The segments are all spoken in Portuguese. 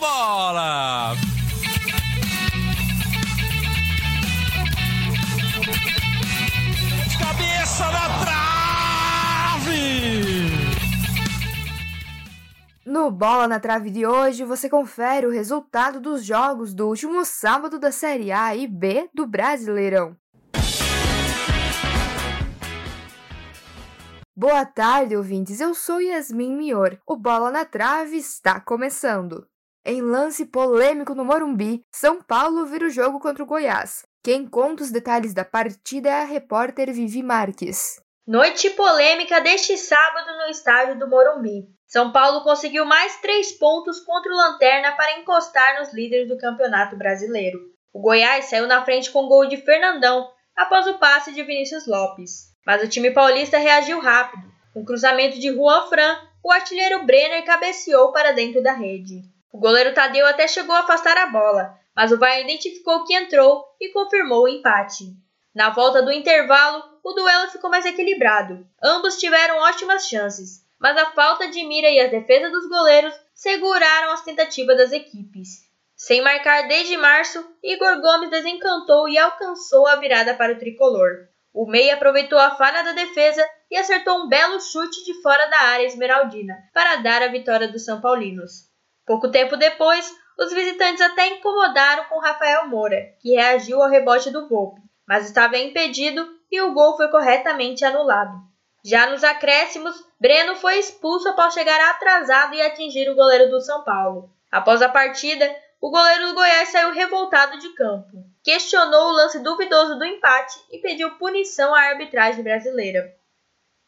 bola! Cabeça na trave! No Bola na Trave de hoje, você confere o resultado dos jogos do último sábado da Série A e B do Brasileirão. Boa tarde, ouvintes. Eu sou Yasmin Mior. O Bola na Trave está começando. Em lance polêmico no Morumbi, São Paulo vira o jogo contra o Goiás. Quem conta os detalhes da partida é a repórter Vivi Marques. Noite polêmica deste sábado no estádio do Morumbi. São Paulo conseguiu mais três pontos contra o Lanterna para encostar nos líderes do Campeonato Brasileiro. O Goiás saiu na frente com gol de Fernandão após o passe de Vinícius Lopes. Mas o time paulista reagiu rápido. Com cruzamento de Juan Fran, o artilheiro Brenner cabeceou para dentro da rede. O goleiro Tadeu até chegou a afastar a bola, mas o VAR identificou que entrou e confirmou o empate. Na volta do intervalo, o duelo ficou mais equilibrado. Ambos tiveram ótimas chances, mas a falta de mira e as defesas dos goleiros seguraram as tentativas das equipes. Sem marcar desde março, Igor Gomes desencantou e alcançou a virada para o tricolor. O Meia aproveitou a falha da defesa e acertou um belo chute de fora da área esmeraldina para dar a vitória dos São Paulinos. Pouco tempo depois, os visitantes até incomodaram com Rafael Moura, que reagiu ao rebote do Volpe, mas estava impedido e o gol foi corretamente anulado. Já nos acréscimos, Breno foi expulso após chegar atrasado e atingir o goleiro do São Paulo. Após a partida, o goleiro do Goiás saiu revoltado de campo questionou o lance duvidoso do empate e pediu punição à arbitragem brasileira.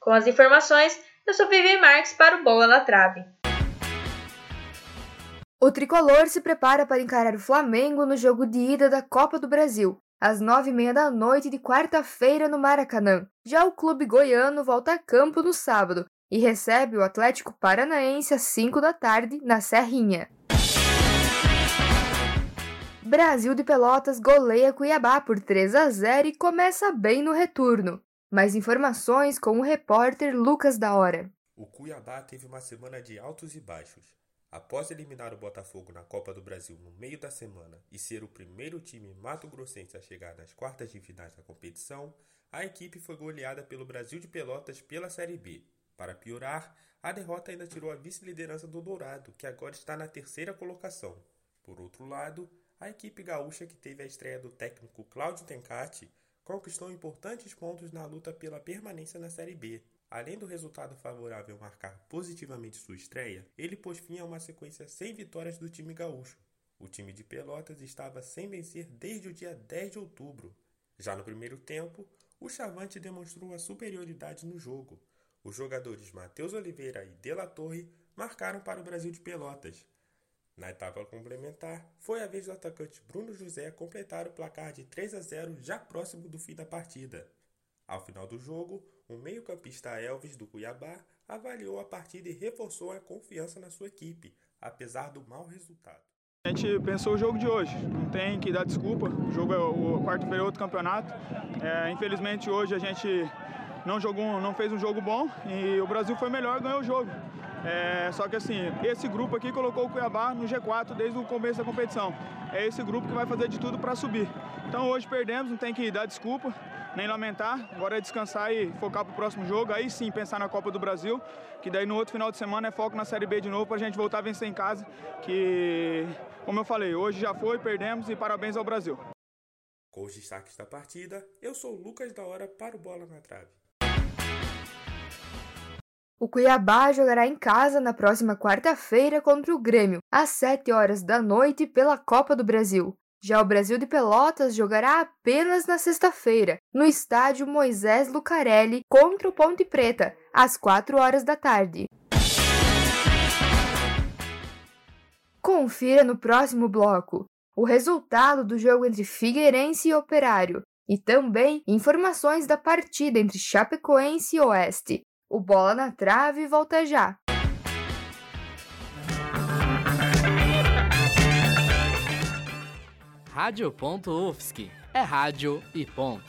Com as informações, eu sou Vivi Marques para o Bola na Trave. O tricolor se prepara para encarar o Flamengo no jogo de ida da Copa do Brasil, às nove e meia da noite de quarta-feira no Maracanã. Já o clube goiano volta a campo no sábado e recebe o Atlético Paranaense às cinco da tarde na Serrinha. Brasil de Pelotas goleia Cuiabá por 3 a 0 e começa bem no retorno. Mais informações com o repórter Lucas da Hora. O Cuiabá teve uma semana de altos e baixos. Após eliminar o Botafogo na Copa do Brasil no meio da semana e ser o primeiro time mato-grossense a chegar nas quartas de finais da competição, a equipe foi goleada pelo Brasil de Pelotas pela Série B. Para piorar, a derrota ainda tirou a vice-liderança do Dourado, que agora está na terceira colocação. Por outro lado, a equipe gaúcha que teve a estreia do técnico Cláudio Tencati conquistou importantes pontos na luta pela permanência na Série B. Além do resultado favorável marcar positivamente sua estreia, ele pôs fim a uma sequência sem vitórias do time gaúcho. O time de Pelotas estava sem vencer desde o dia 10 de outubro. Já no primeiro tempo, o Chavante demonstrou a superioridade no jogo. Os jogadores Matheus Oliveira e De La Torre marcaram para o Brasil de Pelotas, na etapa complementar, foi a vez do atacante Bruno José completar o placar de 3 a 0 já próximo do fim da partida. Ao final do jogo, o meio-campista Elvis do Cuiabá avaliou a partida e reforçou a confiança na sua equipe, apesar do mau resultado. A gente pensou o jogo de hoje, não tem que dar desculpa. O jogo é o quarto-feira é outro campeonato. É, infelizmente hoje a gente não jogou, não fez um jogo bom e o Brasil foi melhor, ganhou o jogo. É, só que assim, esse grupo aqui colocou o Cuiabá no G4 desde o começo da competição. É esse grupo que vai fazer de tudo para subir. Então hoje perdemos, não tem que dar desculpa, nem lamentar. Agora é descansar e focar para o próximo jogo. Aí sim pensar na Copa do Brasil, que daí no outro final de semana é foco na Série B de novo para a gente voltar a vencer em casa. Que, como eu falei, hoje já foi, perdemos e parabéns ao Brasil. Com os destaques da partida, eu sou o Lucas da Hora para o Bola na Trave. O Cuiabá jogará em casa na próxima quarta-feira contra o Grêmio, às 7 horas da noite pela Copa do Brasil. Já o Brasil de Pelotas jogará apenas na sexta-feira, no estádio Moisés Lucarelli contra o Ponte Preta, às 4 horas da tarde. Confira no próximo bloco o resultado do jogo entre Figueirense e Operário e também informações da partida entre Chapecoense e Oeste. O Bola na Trave volta já. Rádio.UFSC é rádio e ponto.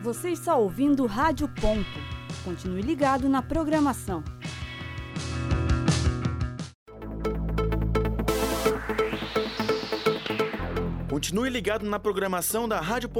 Você está ouvindo Rádio Ponto. Continue ligado na programação. Continue ligado na programação da Rádio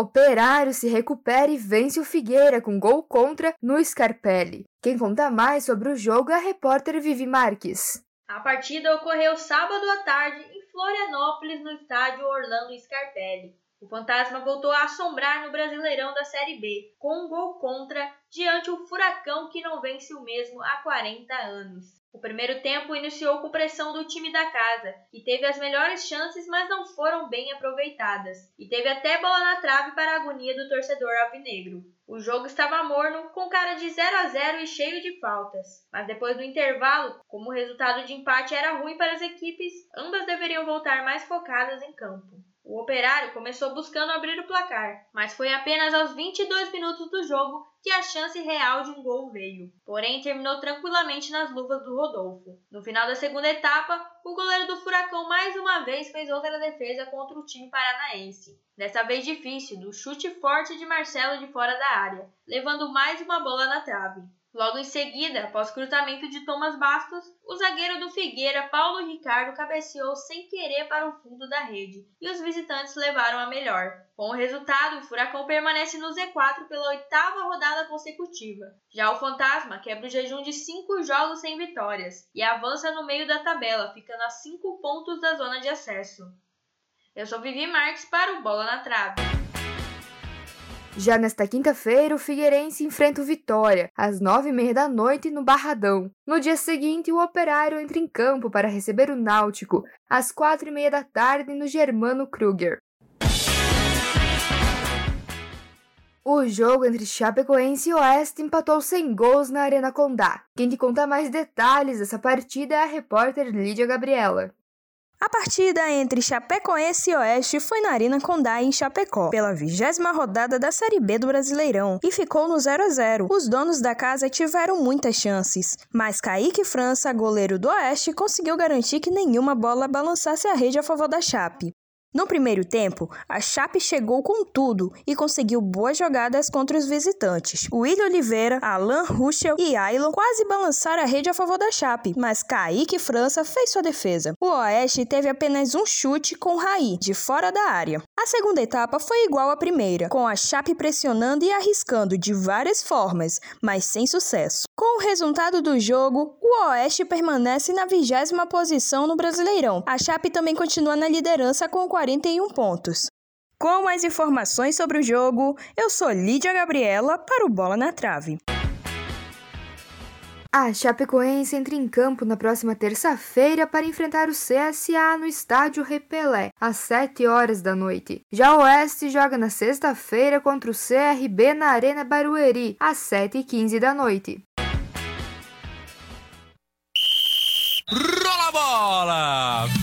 Operário se recupera e vence o Figueira com gol contra no Scarpelli. Quem conta mais sobre o jogo é a repórter Vivi Marques. A partida ocorreu sábado à tarde em Florianópolis, no estádio Orlando Scarpelli. O Fantasma voltou a assombrar no Brasileirão da Série B, com um gol contra diante o Furacão que não vence o mesmo há 40 anos. O primeiro tempo iniciou com pressão do time da casa, que teve as melhores chances, mas não foram bem aproveitadas, e teve até bola na trave para a agonia do torcedor alvinegro. O jogo estava morno, com cara de 0 a 0 e cheio de faltas. Mas depois do intervalo, como o resultado de empate era ruim para as equipes, ambas deveriam voltar mais focadas em campo. O Operário começou buscando abrir o placar, mas foi apenas aos 22 minutos do jogo que a chance real de um gol veio. Porém, terminou tranquilamente nas luvas do Rodolfo. No final da segunda etapa, o goleiro do Furacão mais uma vez fez outra defesa contra o time paranaense. Dessa vez difícil, do chute forte de Marcelo de fora da área, levando mais uma bola na trave. Logo em seguida, após cruzamento de Thomas Bastos, o zagueiro do Figueira, Paulo Ricardo, cabeceou sem querer para o fundo da rede e os visitantes levaram a melhor. Com o resultado, o Furacão permanece no Z4 pela oitava rodada consecutiva. Já o Fantasma quebra o jejum de cinco jogos sem vitórias e avança no meio da tabela, ficando a cinco pontos da zona de acesso. Eu sou Vivi Marques para o Bola na Trave. Já nesta quinta-feira, o Figueirense enfrenta o Vitória, às nove e meia da noite, no Barradão. No dia seguinte, o Operário entra em campo para receber o Náutico, às quatro e meia da tarde, no Germano Kruger. O jogo entre Chapecoense e Oeste empatou sem gols na Arena Condá. Quem te conta mais detalhes dessa partida é a repórter Lídia Gabriela. A partida entre Chapecoense e Oeste foi na Arena Condá em Chapecó, pela vigésima rodada da Série B do Brasileirão, e ficou no 0 a 0. Os donos da casa tiveram muitas chances, mas Kaique França, goleiro do Oeste, conseguiu garantir que nenhuma bola balançasse a rede a favor da Chape. No primeiro tempo, a Chape chegou com tudo e conseguiu boas jogadas contra os visitantes. William Oliveira, Alan Ruschel e Ailon quase balançaram a rede a favor da Chape, mas Kaique França fez sua defesa. O Oeste teve apenas um chute com Raí, de fora da área. A segunda etapa foi igual à primeira, com a Chape pressionando e arriscando de várias formas, mas sem sucesso. Com o resultado do jogo, o Oeste permanece na vigésima posição no Brasileirão. A Chape também continua na liderança com 41 pontos. Com mais informações sobre o jogo, eu sou Lídia Gabriela para o Bola na Trave. A Chapecoense entra em campo na próxima terça-feira para enfrentar o CSA no estádio Repelé, às 7 horas da noite. Já o Oeste joga na sexta-feira contra o CRB na Arena Barueri, às 7h15 da noite. Rola a bola!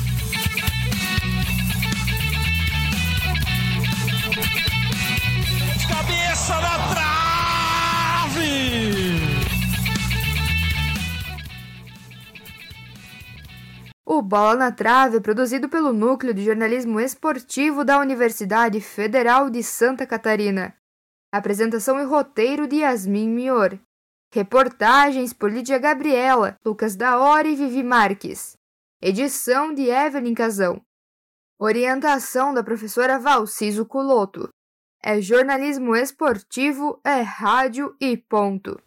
Bola na Trave é produzido pelo Núcleo de Jornalismo Esportivo da Universidade Federal de Santa Catarina. Apresentação e roteiro de Yasmin Mior. Reportagens por Lídia Gabriela, Lucas Daori e Vivi Marques. Edição de Evelyn Casão. Orientação da professora Valciso Culoto. É jornalismo esportivo, é rádio e ponto.